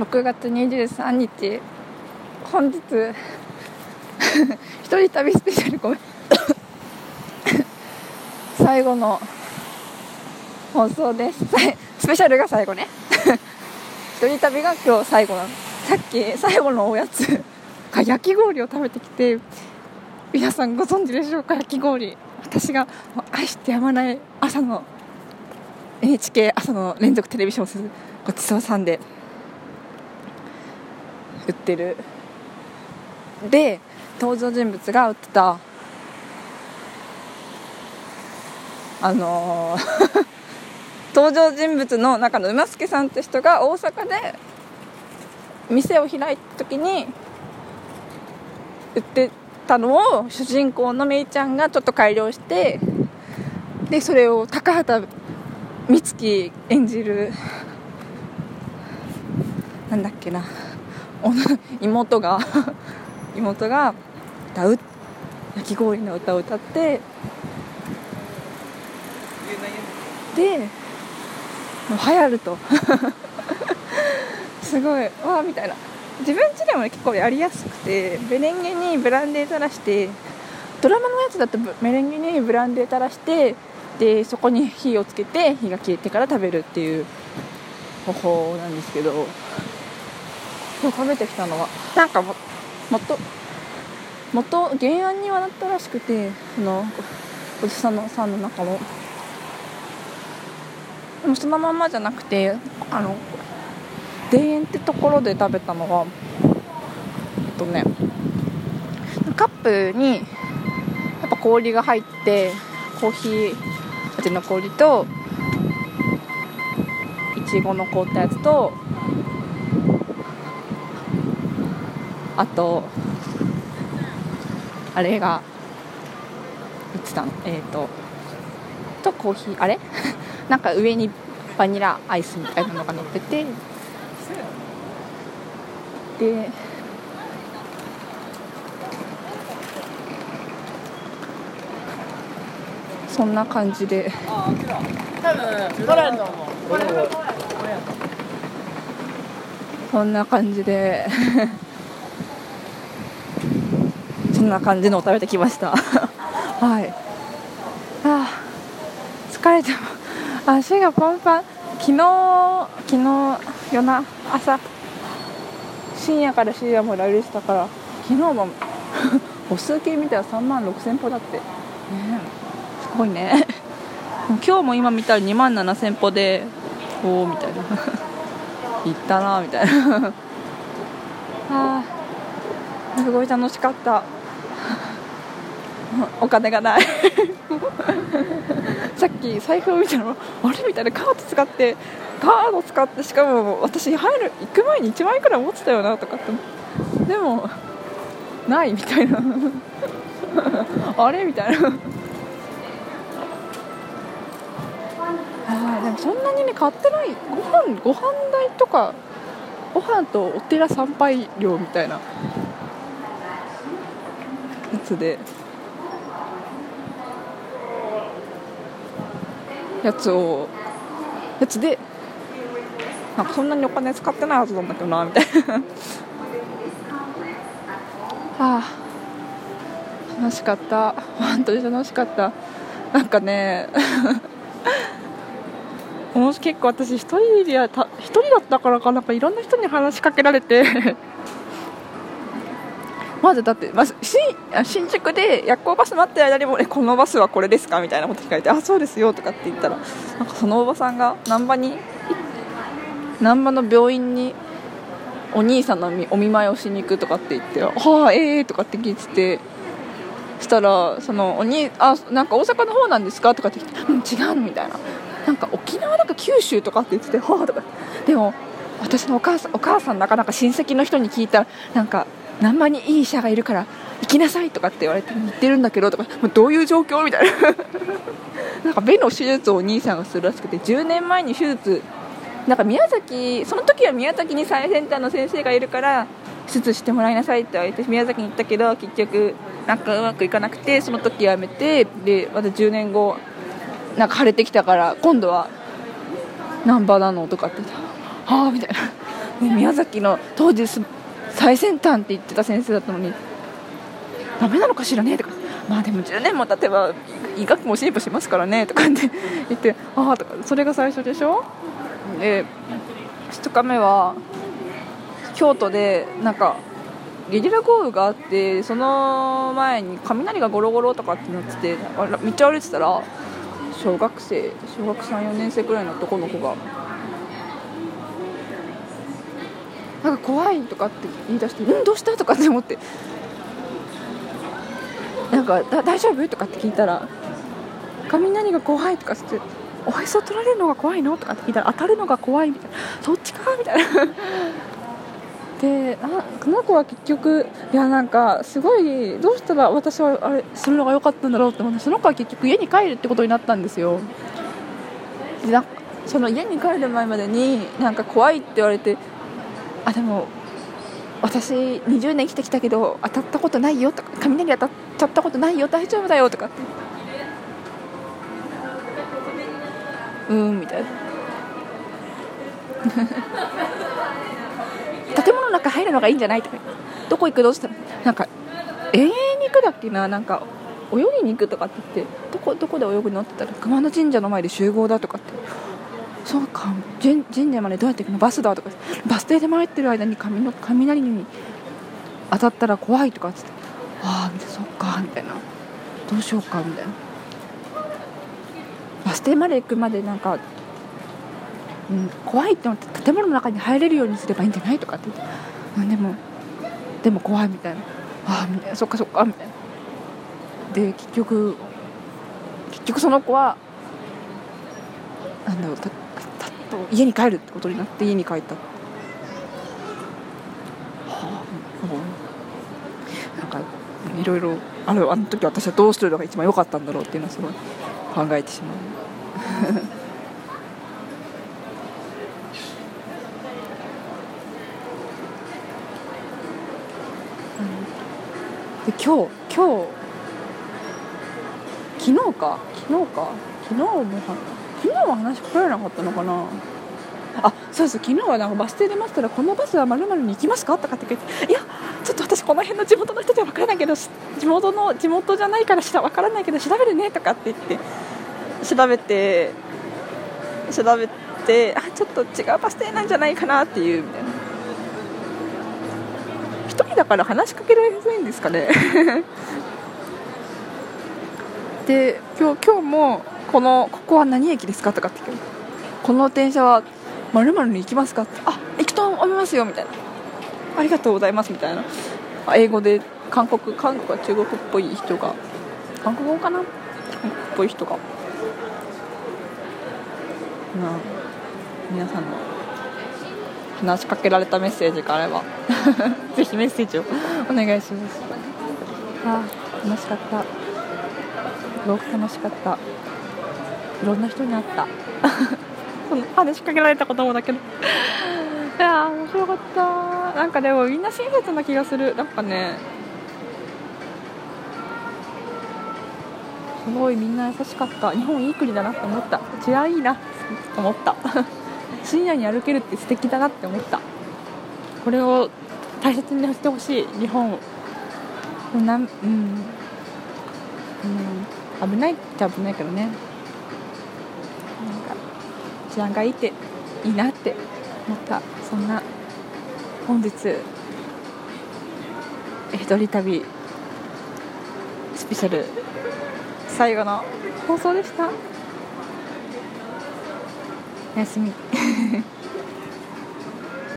6月23日本日一人旅スペシャルごめん。最後の放送です。スペシャルが最後ね。一人旅が今日最後なのさっき最後のおやつ。が焼き氷を食べてきて皆さんご存知でしょうか。焼き氷。私が愛してやまない朝の NHK 朝の連続テレビ小説ごちそうさんで。売ってる。で登場人物が売ってた。あのー 登場人物の中の馬助さんって人が大阪で店を開いた時に売ってたのを主人公のめいちゃんがちょっと改良してでそれを高畑充希演じる。なんだっけな。妹が 妹が歌う焼き氷の歌を歌ってでもう流行ると。すごいわあみたいな。自分家でも、ね、結構やりやすくてメレンゲにブランデー垂らしてドラマのやつだとメレンゲにブランデー垂らしてでそこに火をつけて火が消えてから食べるっていう方法なんですけど。食べてきたのは。なんかももっと元原案にはなったらしくてそのおじさんのさんの中もでもそのままじゃなくてあの田園ってところで食べたのはえっとねカップにやっぱ氷が入ってコーヒー味の氷といちごの凍ったやつとあとあれがいつたの。えっ、ー、ととコーヒーあれ？なんか上にバニラアイスみたいなのが乗ってて。でそんな感じで。そんな感じで そんな感じのを食べてきました。はい。ああ疲れて足がパンパン。昨日昨日夜な朝。深夜から深夜まで歩いてたから昨日も 歩数計見たら3万6000歩だって、ね、すごいね。今日も今見たら2万7000歩でおおみたいな。行ったなみたいな。あすごい楽しかった。お金がない。さっき財布を見たらあれ？みたいなカード使ってカード使ってしかも私入る行く前に1万円くらい持ってたよなとかって。でもないみたいな。あれ？みたいな。あでもそんなにね買ってない。ご飯ご飯代とかご飯とお寺参拝料みたいなやつで。やつをやつでなんかそんなにお金使ってないはずなんだけどなみたいな。はあ楽しかった。本当に楽しかった。なんかね もし結構私一人でやた一人だったからかなんかいろんな人に話しかけられて。まずだって、まず新宿で夜行バス待ってる間にも、えこのバスはこれですかみたいなこと聞かれて、あ、そうですよとかって言ったら、なんかそのおばさんが難波に、難波の病院にお兄さんのお見舞いをしに行くとかって言って、はあ、ええー、とかって聞いてて、したら、そのおにあなんか大阪の方なんですかとかって聞いて、うん、違うのみたいな。なんか沖縄なんか九州とかって言ってて、はあとか。でも私のお母さんお母さんなかなか親戚の人に聞いたらなんか難波にいい医者がいるから行きなさいとかって言われて言ってるんだけどとかどういう状況？みたいな。なんか目の手術をお兄さんがするらしくて10年前に手術なんか宮崎その時は宮崎に最先端の先生がいるから手術してもらいなさいって言われて宮崎に行ったけど結局なんかうまくいかなくてその時やめてでまた10年後なんか腫れてきたから今度は難波なの？とかってはあみたいな。ね、宮崎の当時最先端って言ってた先生だったのにダメなのかしらね？とかまあでも10年も経てば医学も進歩しますからねとかって 言ってああとかそれが最初でしょ？で2日目は京都でなんかゲリラ豪雨があってその前に雷がゴロゴロとかってなってて道歩いてたら小学生小学34年生くらいの男の子がなんか怖いとかって言い出して「うんどうした?」とかって思って。なんか大丈夫？とかって聞いたら雷が怖い？とかっておへそ取られるのが怖いの？とかって聞いたら当たるのが怖いみたいなそっちか？みたいな。であこの子は結局いやなんかすごいどうしたら私はあれするのが良かったんだろう？って思ってその子は結局家に帰るってことになったんですよでその家に帰る前までになんか怖いって言われてあでも私20年生きてきたけど当たったことないよとか雷当たっちゃったことないよ大丈夫だよとかって。うんみたいな。建物の中入るのがいいんじゃないとか。どこ行くどうしたらなんか永遠に行くだっけな。なんか泳ぎに行くとかって言ってどこどこで泳ぐのって言ったら熊野神社の前で集合だとかって。そうか。神社までどうやって行くの？バスだとか。バス停で迷ってる間に雷雷に当たったら怖いとかっつってああそっかみたいな。どうしようかみたいな。バス停まで行くまでなんか、うん、怖いって思って建物の中に入れるようにすればいいんじゃないとかって。言って、うん、でもでも怖いみたいな。ああみたいな。そっかそっかみたいな。で結局結局その子はなんだろうたたと家に帰るってことになって家に帰ったはあ、なんかいろいろあるあの時私はどうするのが一番良かったんだろうっていうのはすごい考えてしまうで今日今日昨日か昨日か昨日も日は話しかけられなかったのかな？あそうそう昨日はなんかバス停で待ってたらこのバスはまるに行きますか？とかって聞いていやちょっと私この辺の地元の人じゃ分からないけど地元の地元じゃないから分からないけど調べるねとかって言って調べて調べてあちょっと違うバス停なんじゃないかなっていうみたいな。1人だから話しかけられやすいんですかね？で今日今日もこのここは何駅ですかとかって聞この電車はまるに行きますかって。あ行くと思いますよみたいな。ありがとうございますみたいな。英語で韓国韓国は中国っぽい人が。韓国語かな？韓国っぽい人が。な皆さんの話しかけられたメッセージがあれば。ぜひメッセージをお願いします。あ楽しかった。すごく楽しかった。いろんな人に会った。その話しかけられたこともだけど。いや面白かった。なんかでもみんな親切な気がする。なんかね。すごいみんな優しかった。日本いい国だなって思った。治安いいなって思った。深夜に歩けるって素敵だなって思った。これを大切にしてほしい。日本。なうん、うん、危ないっちゃ危ないけどね。治安がいいっていいなって思ったそんな本日一人旅スペシャル最後の放送でした。おやすみ。